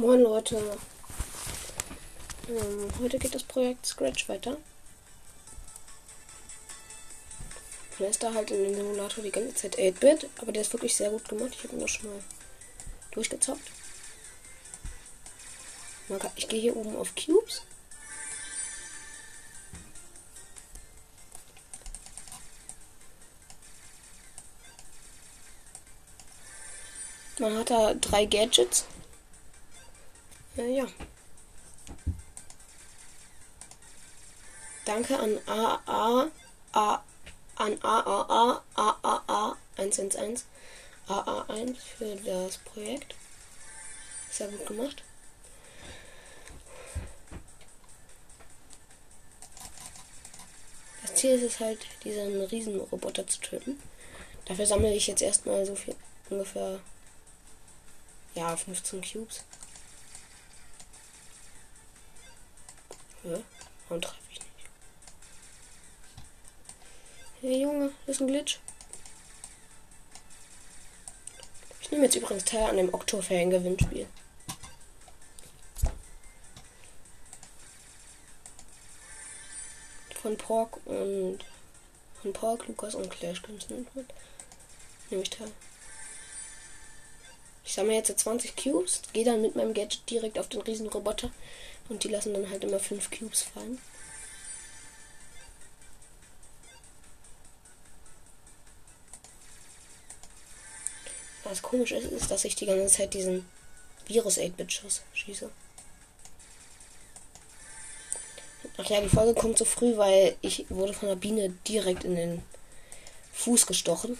Moin Leute. Ähm, heute geht das Projekt Scratch weiter. Man ist da halt in dem Simulator die ganze Zeit 8-Bit, aber der ist wirklich sehr gut gemacht. Ich habe ihn doch schon mal durchgezockt. Ich gehe hier oben auf Cubes. Man hat da drei Gadgets. Äh, ja. Danke an AA A an AAA AAA 111 AA1 für das Projekt. Sehr gut gemacht. Das Ziel ist es halt, diesen Riesenroboter zu töten. Dafür sammle ich jetzt erstmal so viel ungefähr ja, 15 Cubes. Ja, warum treffe ich nicht? Hey Junge, das ist ein Glitch. Ich nehme jetzt übrigens teil an dem Oktoferien-Gewinnspiel. Von Pork und von Pork, Lukas und Clash Nehme ich teil. Ich sammle jetzt 20 Cubes, gehe dann mit meinem Gadget direkt auf den Riesenroboter und die lassen dann halt immer 5 Cubes fallen. Was komisch ist, ist, dass ich die ganze Zeit diesen Virus 8-Bit schieße. Ach ja, die Folge kommt so früh, weil ich wurde von der Biene direkt in den Fuß gestochen.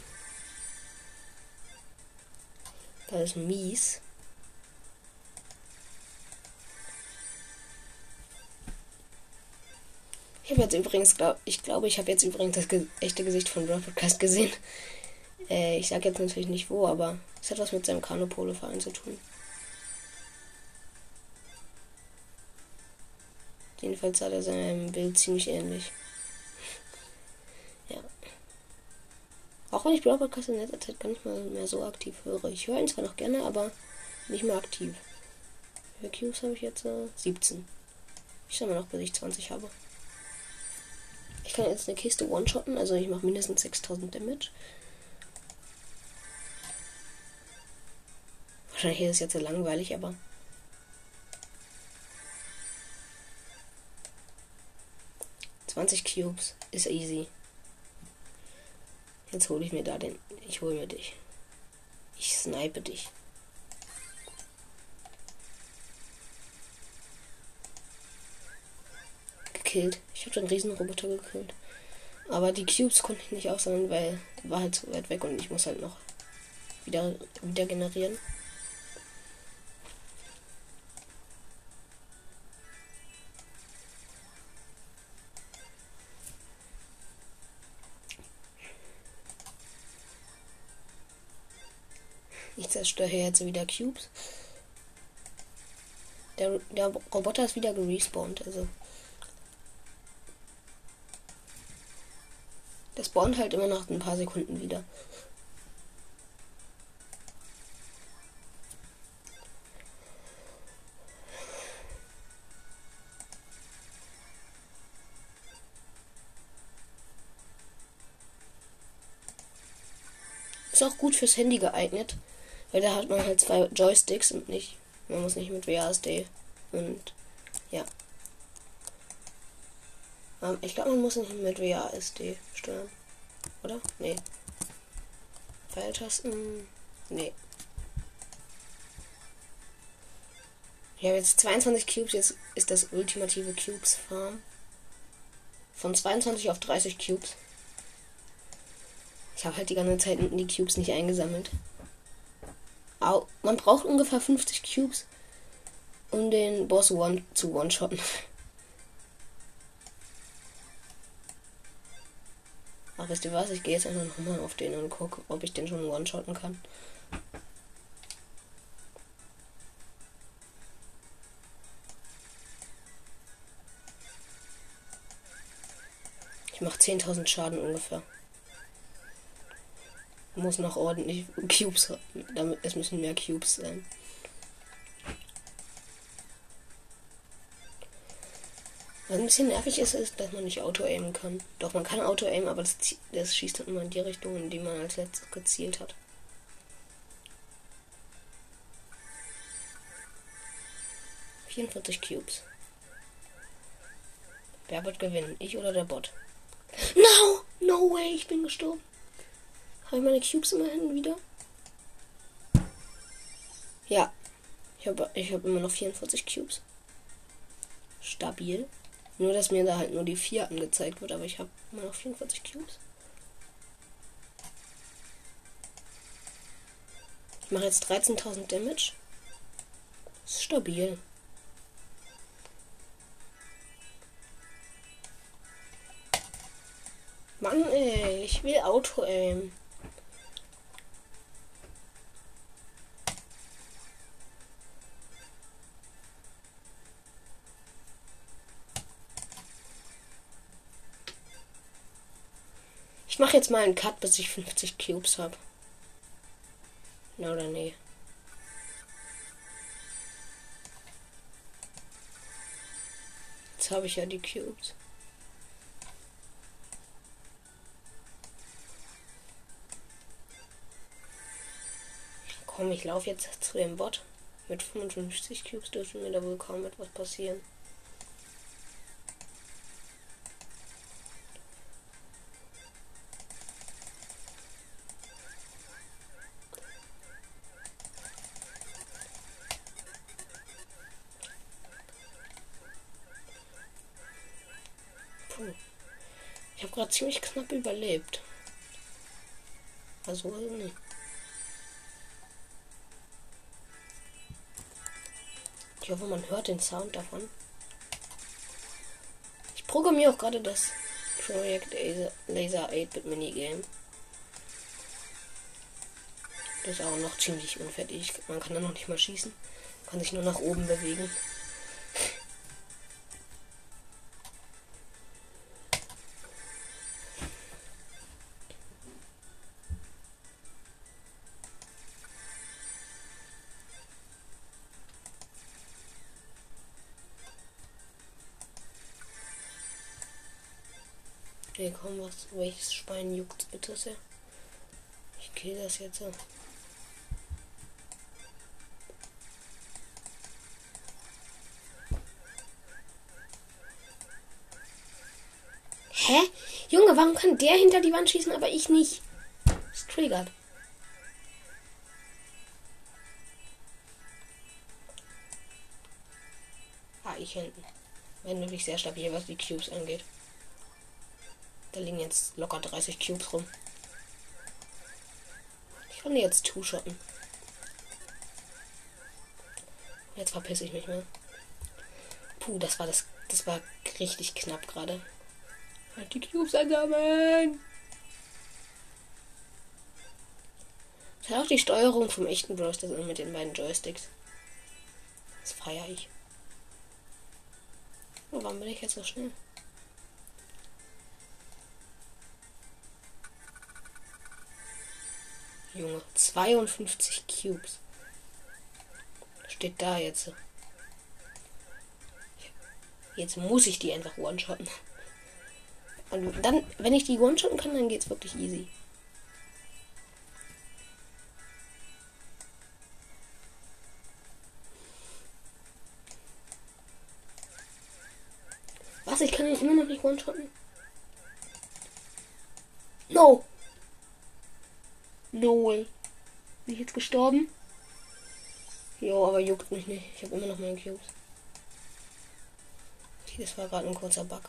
Das ist mies. Ich habe jetzt übrigens, glaub, ich glaube, ich habe jetzt übrigens das ge echte Gesicht von Brawl Podcast gesehen. Äh, ich sage jetzt natürlich nicht wo, aber es hat was mit seinem Kanopole-Verein zu tun. Jedenfalls sah er seinem Bild ziemlich ähnlich. Auch wenn ich Brawl Podcast in letzter Zeit gar nicht mal mehr so aktiv höre. Ich höre ihn zwar noch gerne, aber nicht mehr aktiv. Wie viele Cubes habe ich jetzt? Äh, 17. Ich schaue mal noch, bis ich 20 habe. Ich kann jetzt eine Kiste one-shotten, also ich mache mindestens 6000 Damage. Wahrscheinlich ist es jetzt so langweilig, aber. Zwanzig Cubes ist easy. Jetzt hole ich mir da den. Ich hole mir dich. Ich snipe dich. Gekillt. Ich habe den Riesenroboter gekillt. Aber die Cubes konnte ich nicht aussammeln, weil war halt zu weit weg und ich muss halt noch wieder, wieder generieren. Ich zerstöre jetzt wieder Cubes. Der, der Roboter ist wieder gerespawnt, also. Spawnt halt immer nach ein paar Sekunden wieder. Ist auch gut fürs Handy geeignet. Weil da hat man halt zwei Joysticks und nicht. Man muss nicht mit WASD. Und ja. Ähm, ich glaube, man muss nicht mit WASD steuern. Oder? Nee. Pfeiltasten. Nee. Ich habe jetzt 22 Cubes, jetzt ist das ultimative Cubes Farm. Von 22 auf 30 Cubes. Ich habe halt die ganze Zeit die Cubes nicht eingesammelt. Man braucht ungefähr 50 Cubes, um den Boss one zu one-shotten. Wisst ihr was? Ich gehe jetzt einfach nochmal auf den und gucke, ob ich den schon one-shotten kann. Ich mache 10.000 Schaden ungefähr muss noch ordentlich Cubes haben. Damit, es müssen mehr Cubes sein. Was ein bisschen nervig ist, ist, dass man nicht Auto-Aimen kann. Doch, man kann Auto-Aimen, aber das, das schießt dann immer in die Richtung, in die man als letztes gezielt hat. Vierundvierzig Cubes. Wer wird gewinnen? Ich oder der Bot? No! No way, ich bin gestorben. Habe ich meine Cubes immerhin wieder? Ja. Ich habe ich hab immer noch 44 Cubes. Stabil. Nur, dass mir da halt nur die 4 angezeigt wird, aber ich habe immer noch 44 Cubes. Ich mache jetzt 13.000 Damage. Ist stabil. Mann, ey, ich will Auto-Aim. Mache jetzt mal einen Cut, bis ich 50 Cubes habe. Na oder nee? Jetzt habe ich ja die Cubes. Komm, ich laufe jetzt zu dem Bot. Mit 55 Cubes dürfte mir da wohl kaum etwas passieren. Puh. Ich habe gerade ziemlich knapp überlebt. Also, nicht. Ich hoffe, man hört den Sound davon. Ich programmiere auch gerade das Projekt Laser 8-Bit Minigame. Das ist auch noch ziemlich unfertig. Man kann da noch nicht mal schießen. Kann sich nur nach oben bewegen. Okay, komm, was, welches Schwein juckt bitte sehr? Ich kill das jetzt. Hä? Junge, warum kann der hinter die Wand schießen, aber ich nicht? Es triggert. Ah, ich hinten. Wenn wirklich sehr stabil, was die Cubes angeht. Da liegen jetzt locker 30 Cubes rum. Ich kann die jetzt two-shotten. Jetzt verpisse ich mich mal. Puh, das war das. Das war richtig knapp gerade. Halt die Cubes einsammeln! Das hat auch die Steuerung vom echten Bros. mit den beiden Joysticks. Das feiere ich. Warum bin ich jetzt so schnell? Junge, 52 Cubes. Steht da jetzt. Jetzt muss ich die einfach one-shotten. Und dann, wenn ich die one-shotten kann, dann geht's wirklich easy. Was? Ich kann ihn immer noch nicht one-shotten? No! Lol. Bin ich jetzt gestorben? Jo, aber juckt mich nicht. Ich habe immer noch meinen Cubes. Das war gerade ein kurzer Bug.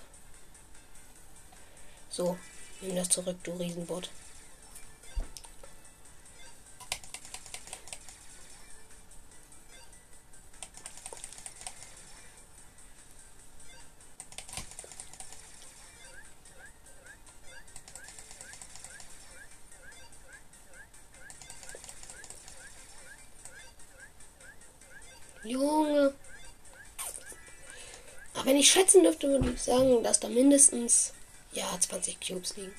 So, nimm das zurück, du Riesenbot. Junge. Aber wenn ich schätzen dürfte, würde ich sagen, dass da mindestens ja 20 Cubes liegen.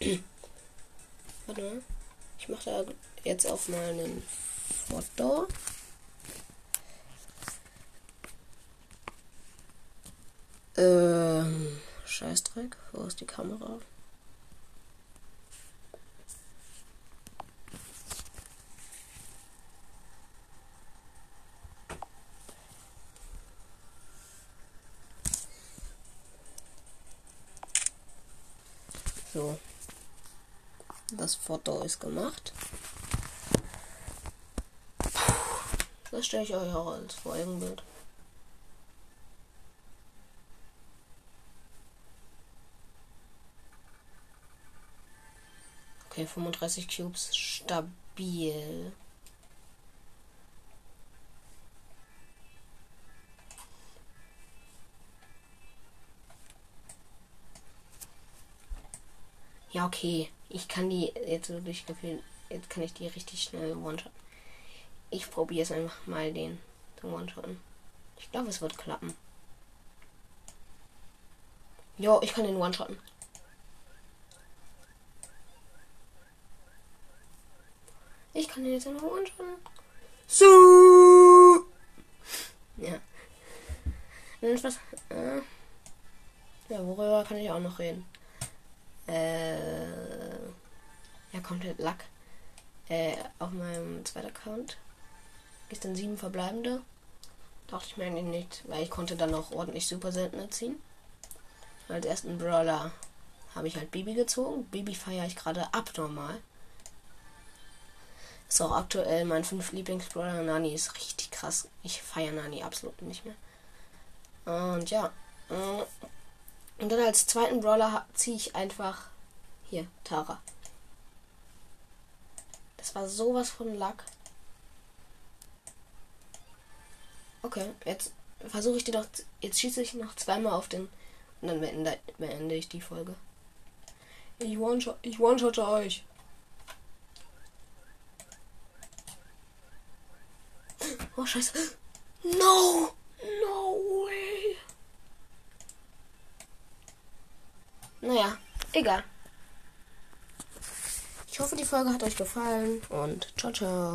Warte mal. Ich mache da jetzt auch mal einen Foto. Ähm, Scheißdreck. Wo ist die Kamera? So. Das Foto ist gemacht. Das stelle ich euch auch als Folgenbild. Okay, 35 Cubes stabil. Ja, okay. Ich kann die jetzt wirklich gefühlt. Jetzt kann ich die richtig schnell one-shot. Ich probiere es einfach mal den, den One-Shotten. Ich glaube, es wird klappen. Jo, ich kann den One-Shotten. Ich kann den jetzt einfach One-Shotten. So. Ja. Und was? Äh, ja, worüber kann ich auch noch reden? Äh, ja, komplett Lack. Äh, auf meinem zweiten Account ist dann sieben verbleibende. Dachte ich mir eigentlich nicht, weil ich konnte dann auch ordentlich super seltener ziehen. Als ersten Brawler habe ich halt Bibi gezogen. Bibi feiere ich gerade abnormal. Ist auch aktuell mein fünf Lieblingsbrawler. Nani ist richtig krass. Ich feiere Nani absolut nicht mehr. Und ja. Äh, und dann als zweiten Brawler ziehe ich einfach hier, Tara. Das war sowas von Lack. Okay, jetzt versuche ich die doch. Jetzt schieße ich noch zweimal auf den. Und dann beende, beende ich die Folge. Ich one-shot, ich one-shotte euch. Oh, scheiße. No way! Naja, egal. Ich hoffe, die Folge hat euch gefallen und ciao, ciao.